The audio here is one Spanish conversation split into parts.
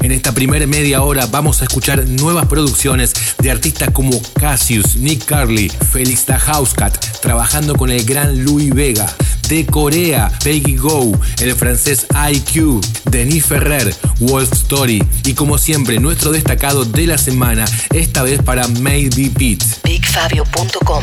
En esta primera media hora vamos a escuchar nuevas producciones de artistas como Cassius, Nick Carly, Felix the Housecat, trabajando con el gran Louis Vega. De Corea, Peggy Go, el francés IQ, Denis Ferrer, Wolf Story y como siempre nuestro destacado de la semana, esta vez para Maybe Pete. BigFabio.com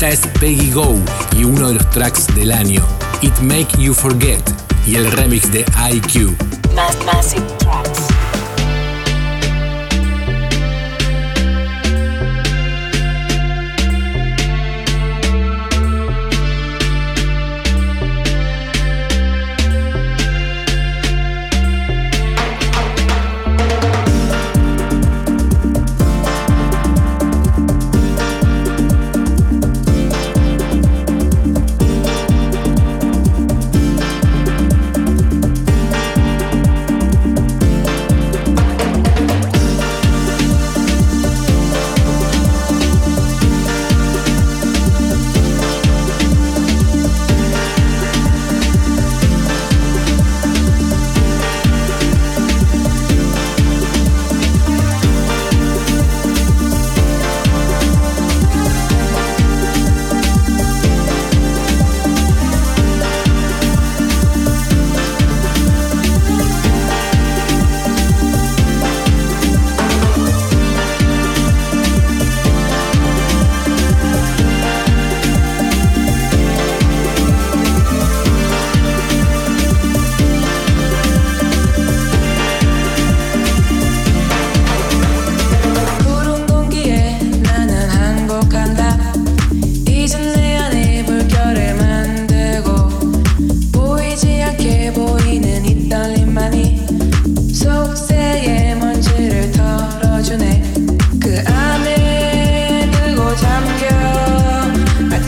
Esta es Peggy Go y uno de los tracks del año. It Make You Forget y el remix de IQ. Massive Tracks.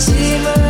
See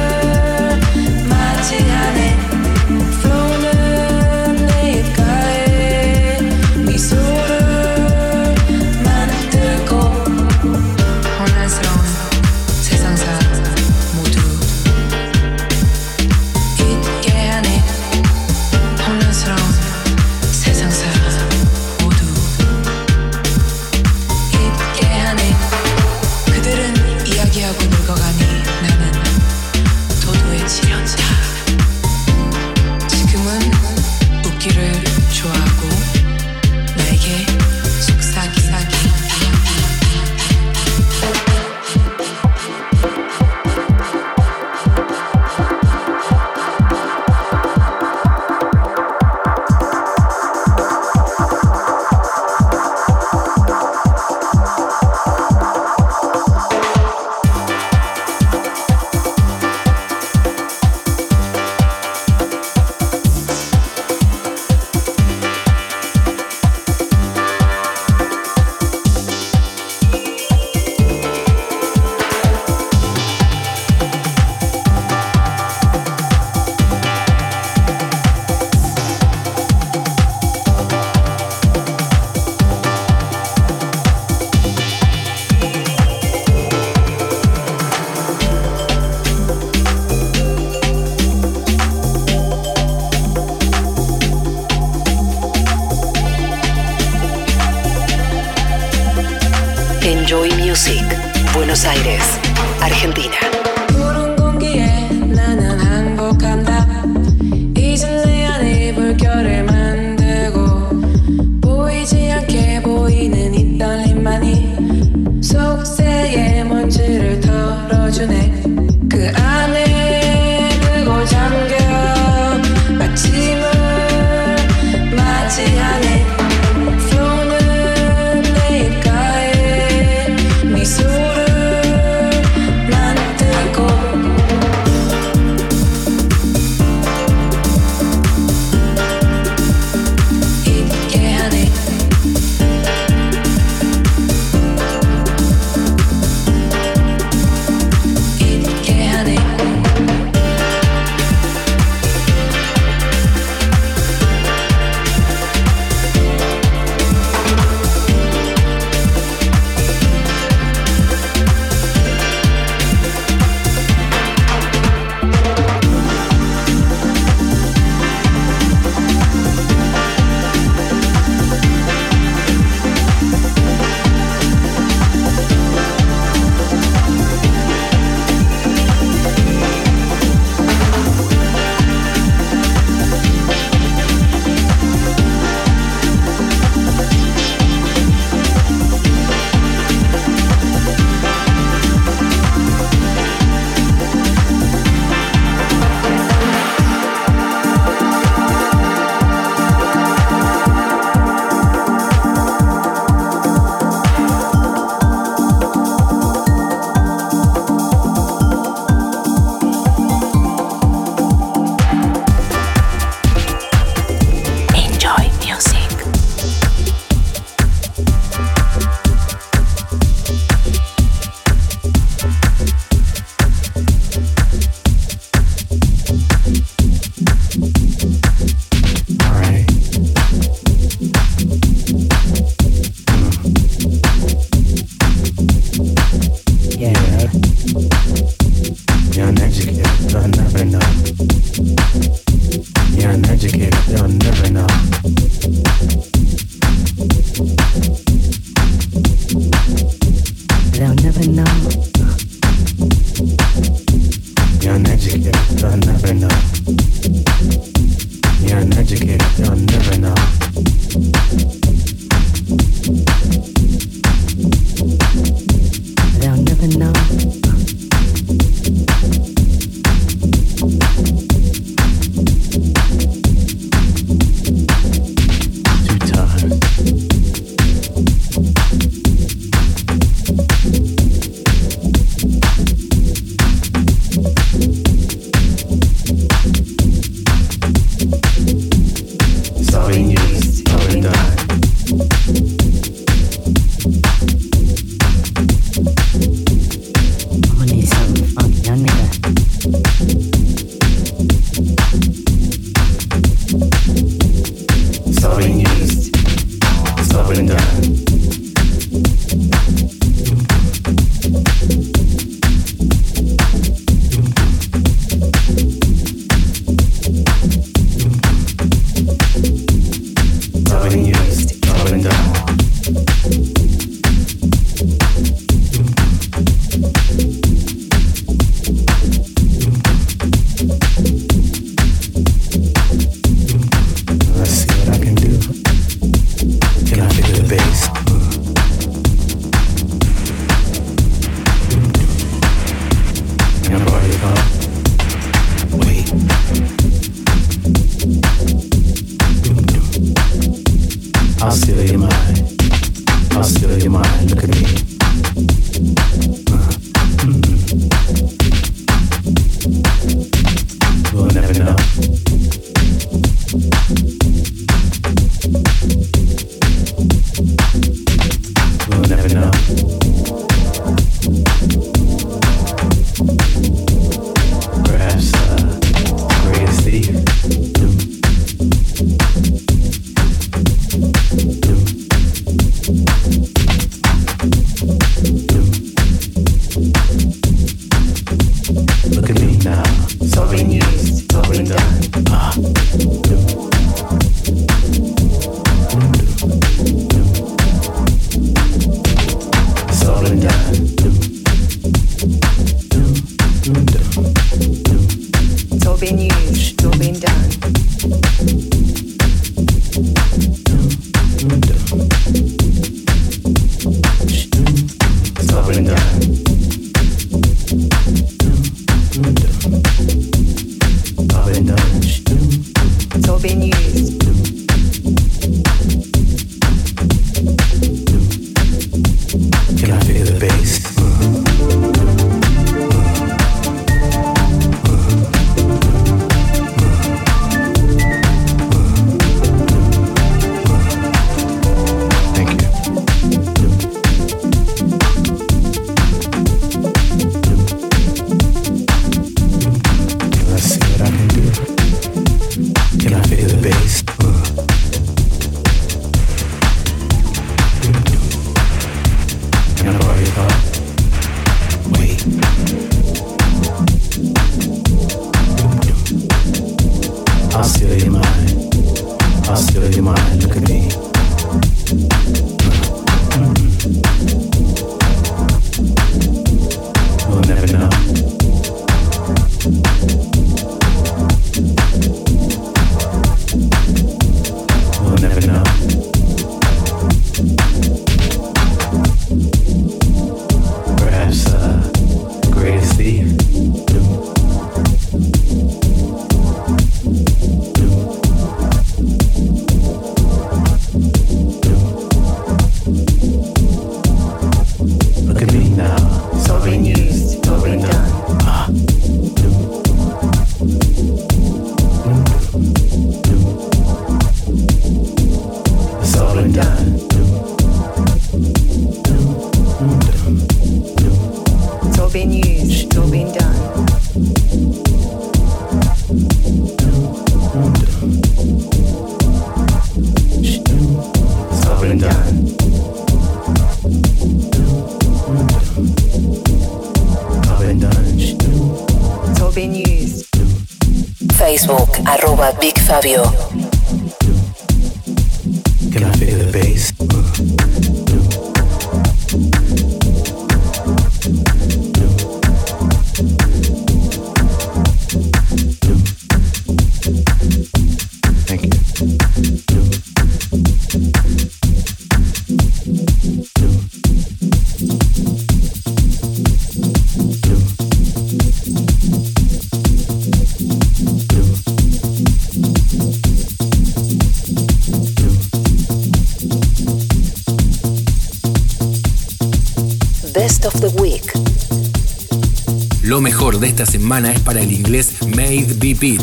semana es para el inglés Made Be Beat.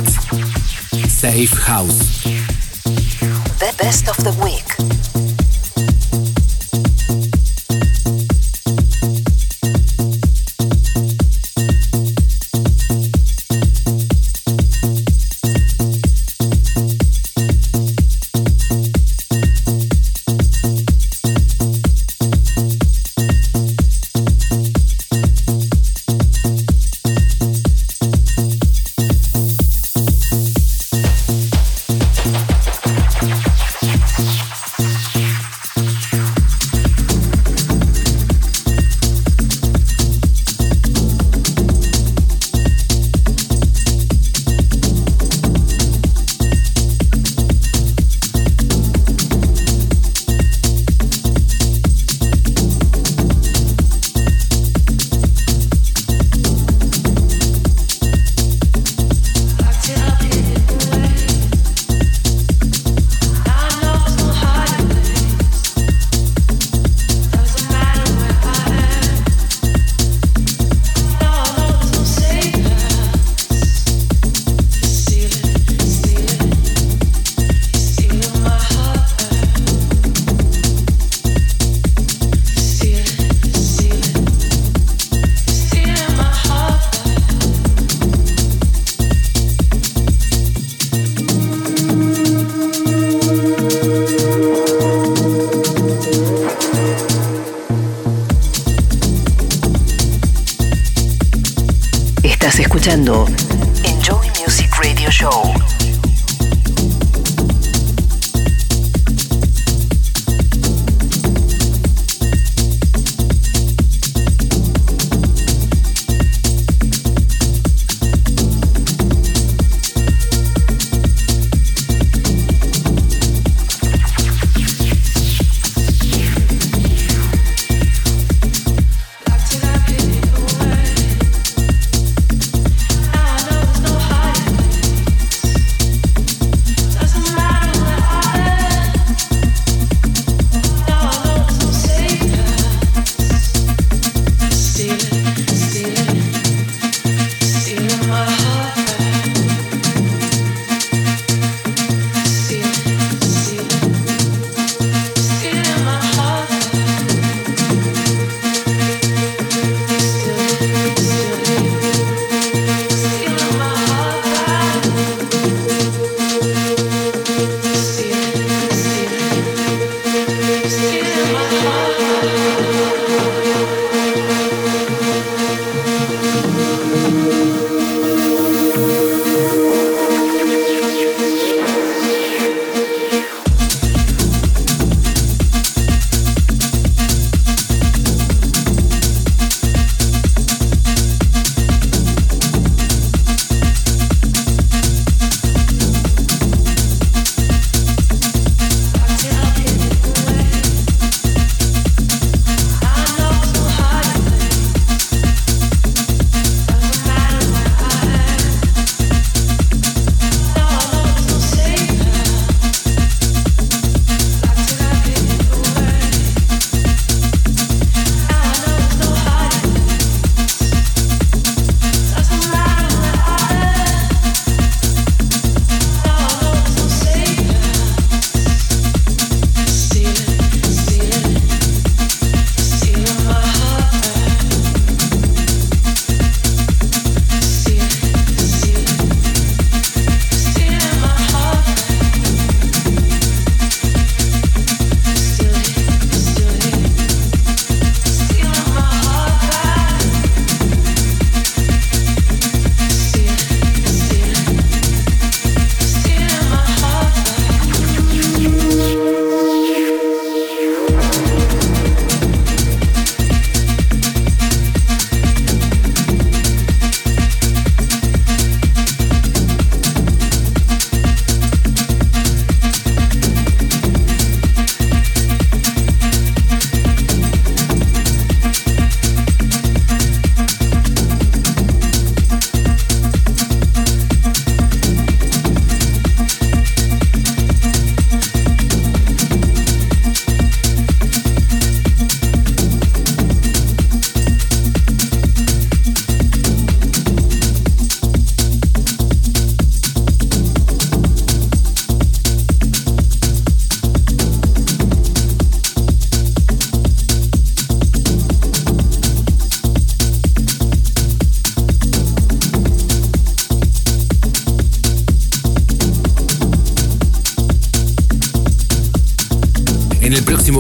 Safe House. The best of the week.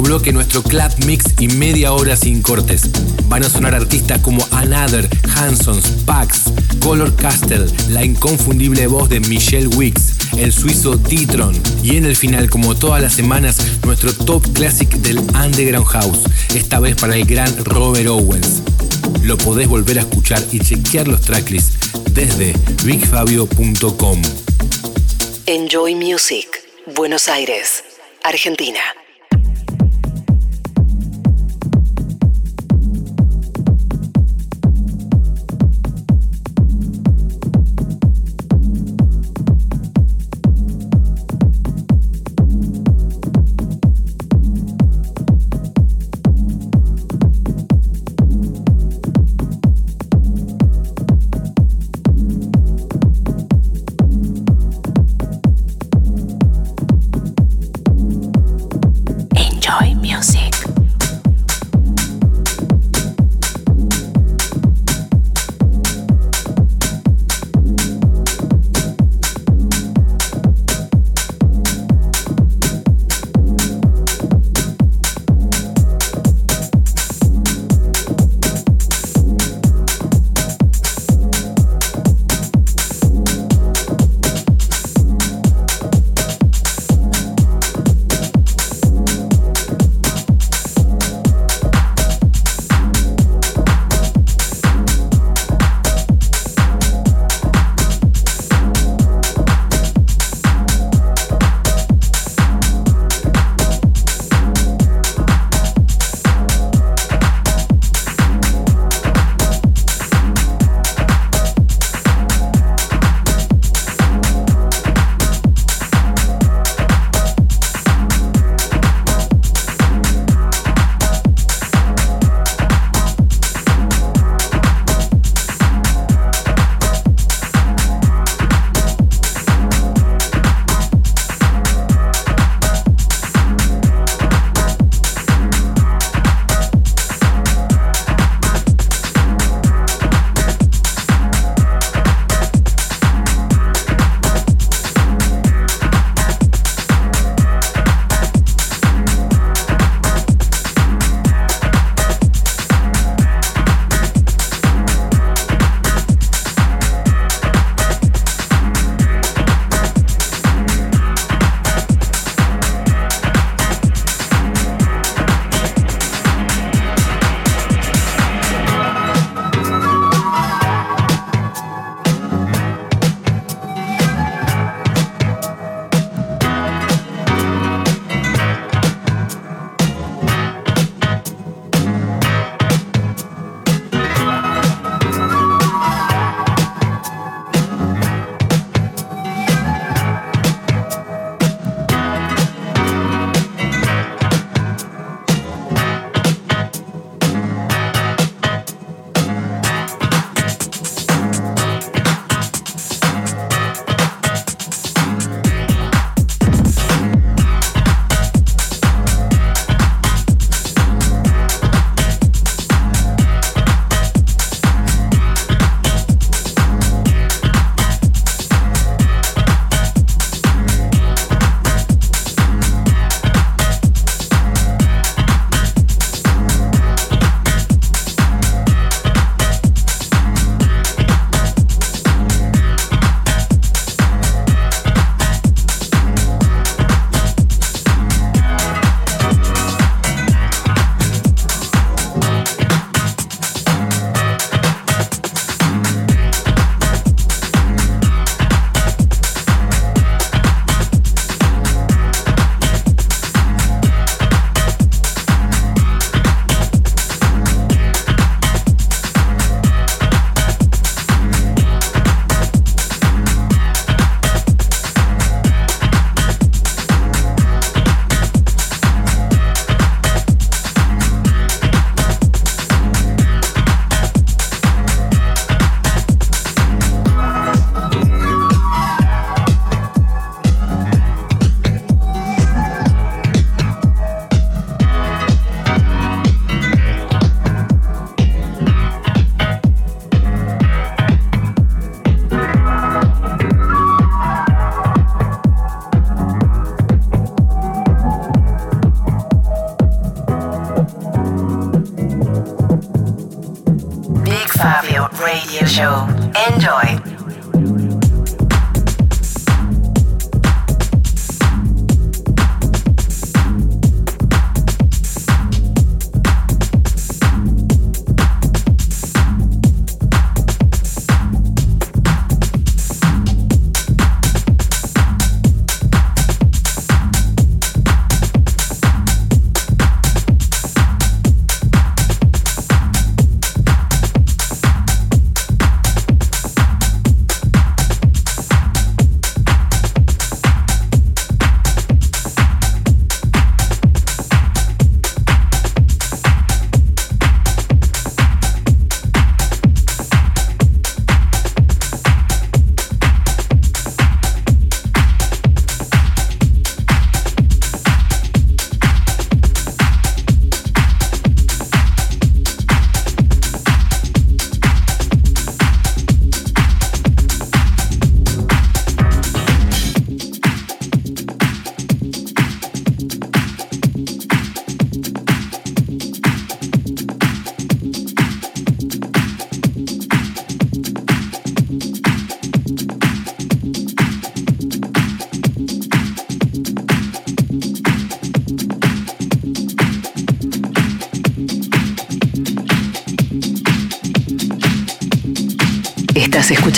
Bloque nuestro club mix y media hora sin cortes. Van a sonar artistas como Another, Hansons, Pax, Color Castle, la inconfundible voz de Michelle Wicks, el suizo D-Tron y en el final, como todas las semanas, nuestro top classic del Underground House, esta vez para el gran Robert Owens. Lo podés volver a escuchar y chequear los tracklists desde bigfabio.com. Enjoy Music, Buenos Aires, Argentina.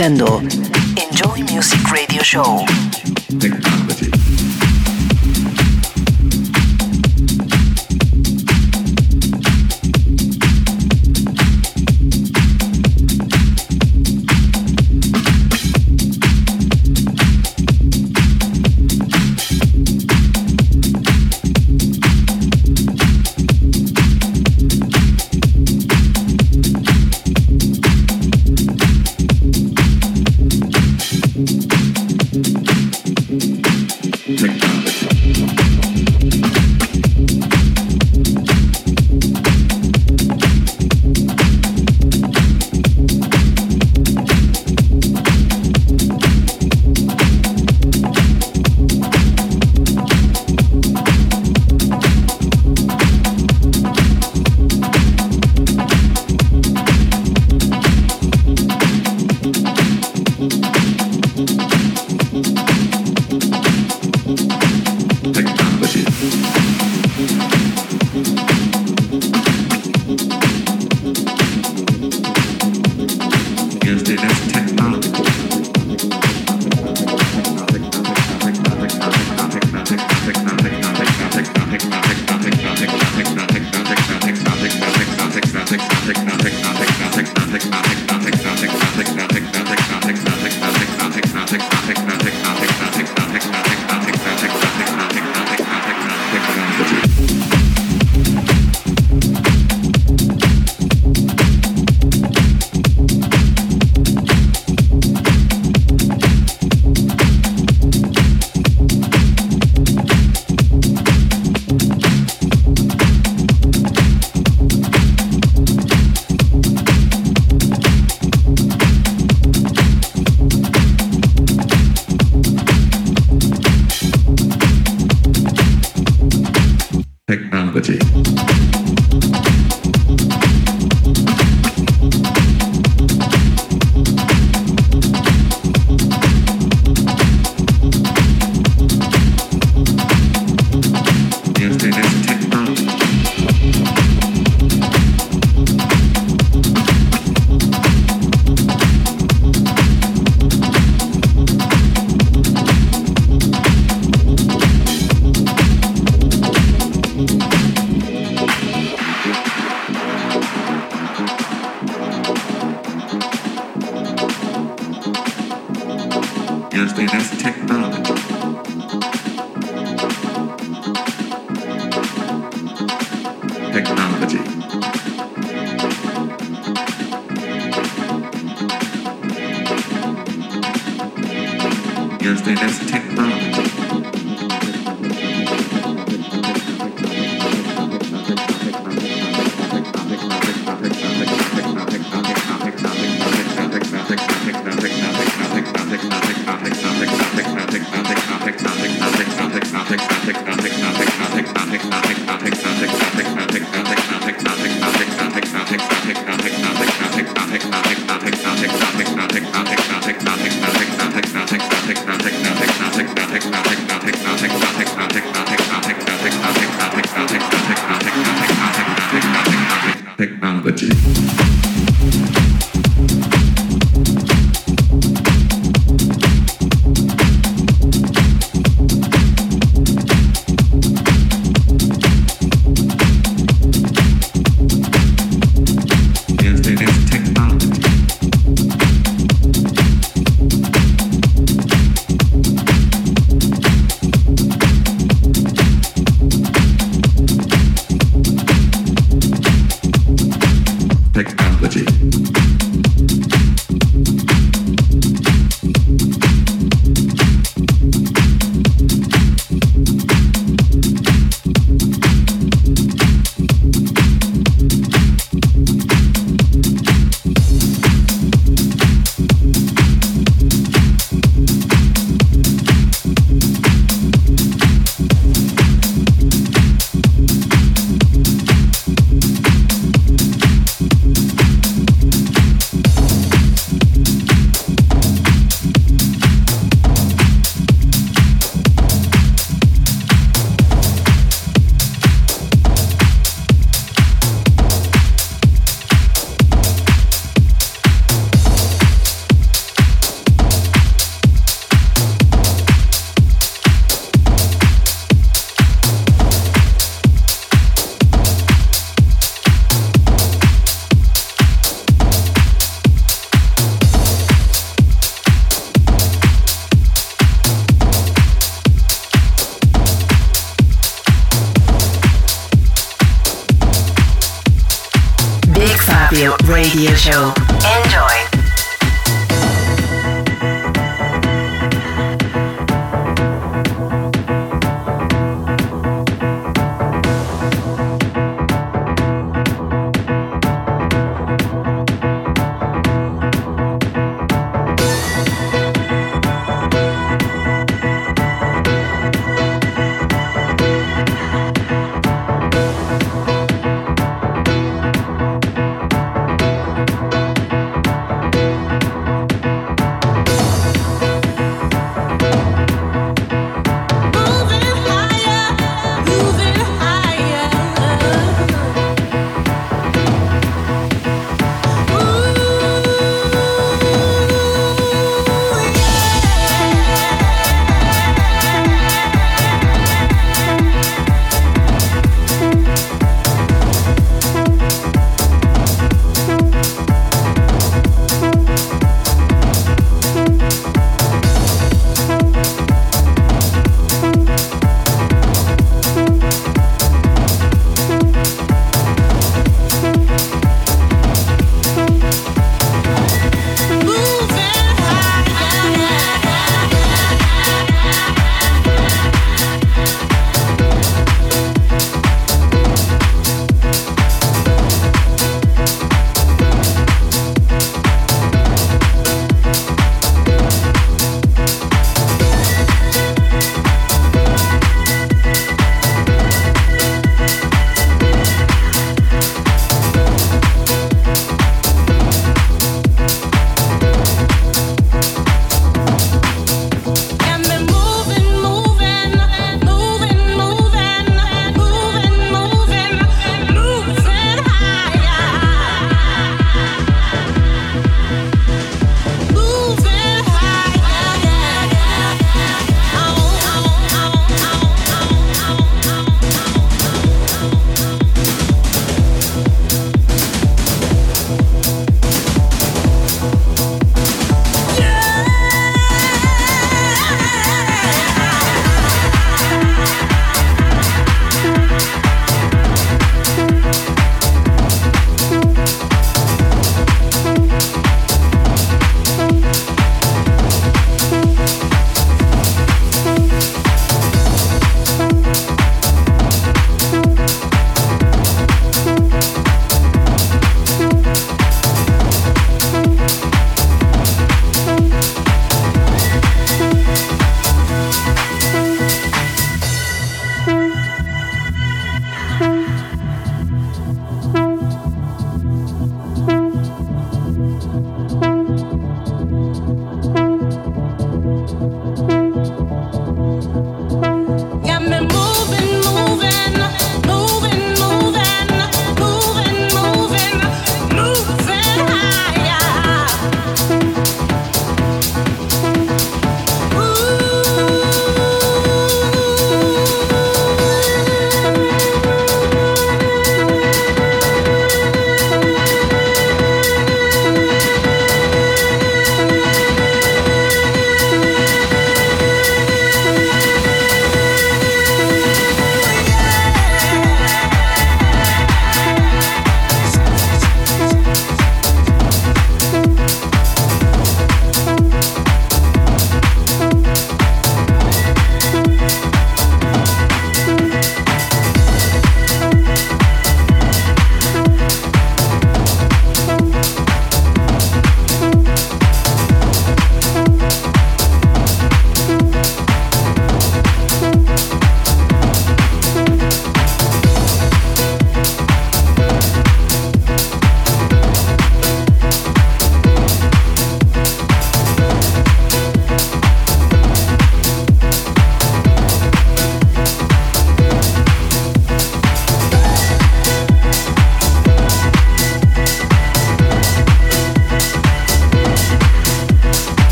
Nintendo.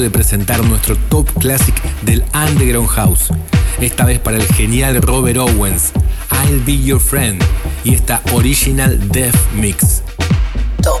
De presentar nuestro top classic del Underground House. Esta vez para el genial Robert Owens, I'll Be Your Friend y esta Original Death Mix. Top